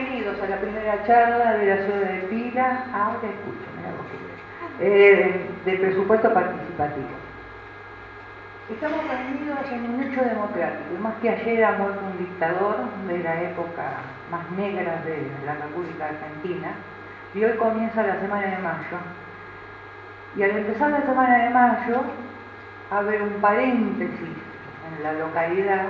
bienvenidos a la primera charla de la ciudad de Pila. Ahora escuchen, eh, de presupuesto participativo. Estamos reunidos en un hecho democrático, más que ayer ha muerto un dictador de la época más negra de la República Argentina, y hoy comienza la semana de mayo. Y al empezar la semana de mayo, abre un paréntesis en la localidad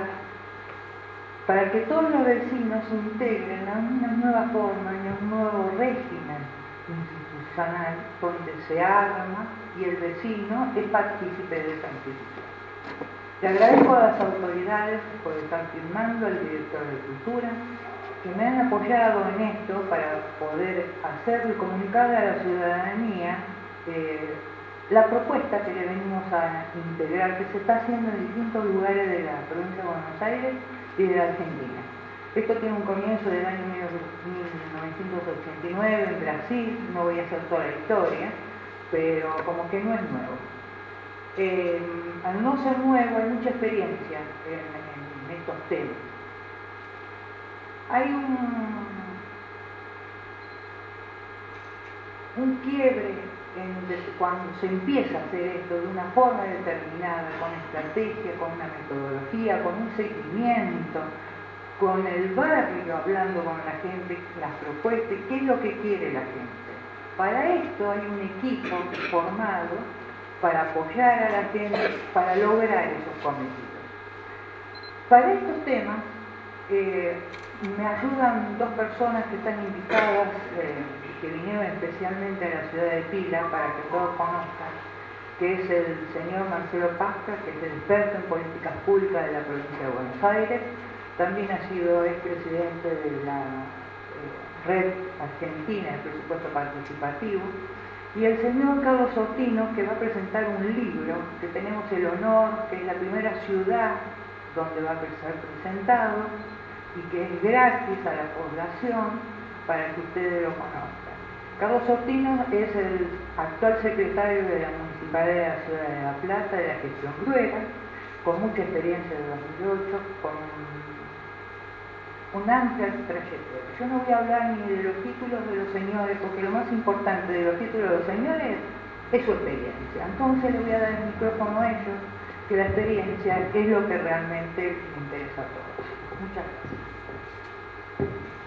para que todos los vecinos se integren a una nueva forma, y a un nuevo régimen institucional donde se arma y el vecino es partícipe de esa institución. Le agradezco a las autoridades por estar firmando, al director de Cultura, que me han apoyado en esto para poder hacerlo y comunicarle a la ciudadanía eh, la propuesta que le venimos a integrar, que se está haciendo en distintos lugares de la provincia de Buenos Aires de Argentina. Esto tiene un comienzo del año 1989 en Brasil, no voy a hacer toda la historia, pero como que no es nuevo. Eh, al no ser nuevo hay mucha experiencia en, estos temas. Hay un, un quiebre cuando se empieza a hacer esto de una forma determinada, con estrategia, con una metodología, con un seguimiento, con el barrio hablando con la gente, las propuestas, qué es lo que quiere la gente. Para esto hay un equipo formado para apoyar a la gente, para lograr esos cometidos. Para estos temas eh, me ayudan dos personas que están invitadas. Eh, que vinieron especialmente a la ciudad de Pila para que todos conozcan, que es el señor Marcelo Pasca, que es el experto en políticas públicas de la provincia de Buenos Aires, también ha sido expresidente de la eh, Red Argentina de Presupuesto Participativo, y el señor Carlos Sortino, que va a presentar un libro que tenemos el honor, que es la primera ciudad donde va a ser presentado y que es gratis a la población para que ustedes lo conozcan. Carlos Sortino es el actual secretario de la Municipalidad de la Ciudad de La Plata de la gestión Gruera, con mucha experiencia de 2008, con un amplia trayectoria. Yo no voy a hablar ni de los títulos de los señores, porque lo más importante de los títulos de los señores es su experiencia. Entonces le voy a dar el micrófono a ellos, que la experiencia es lo que realmente interesa a todos. Muchas gracias.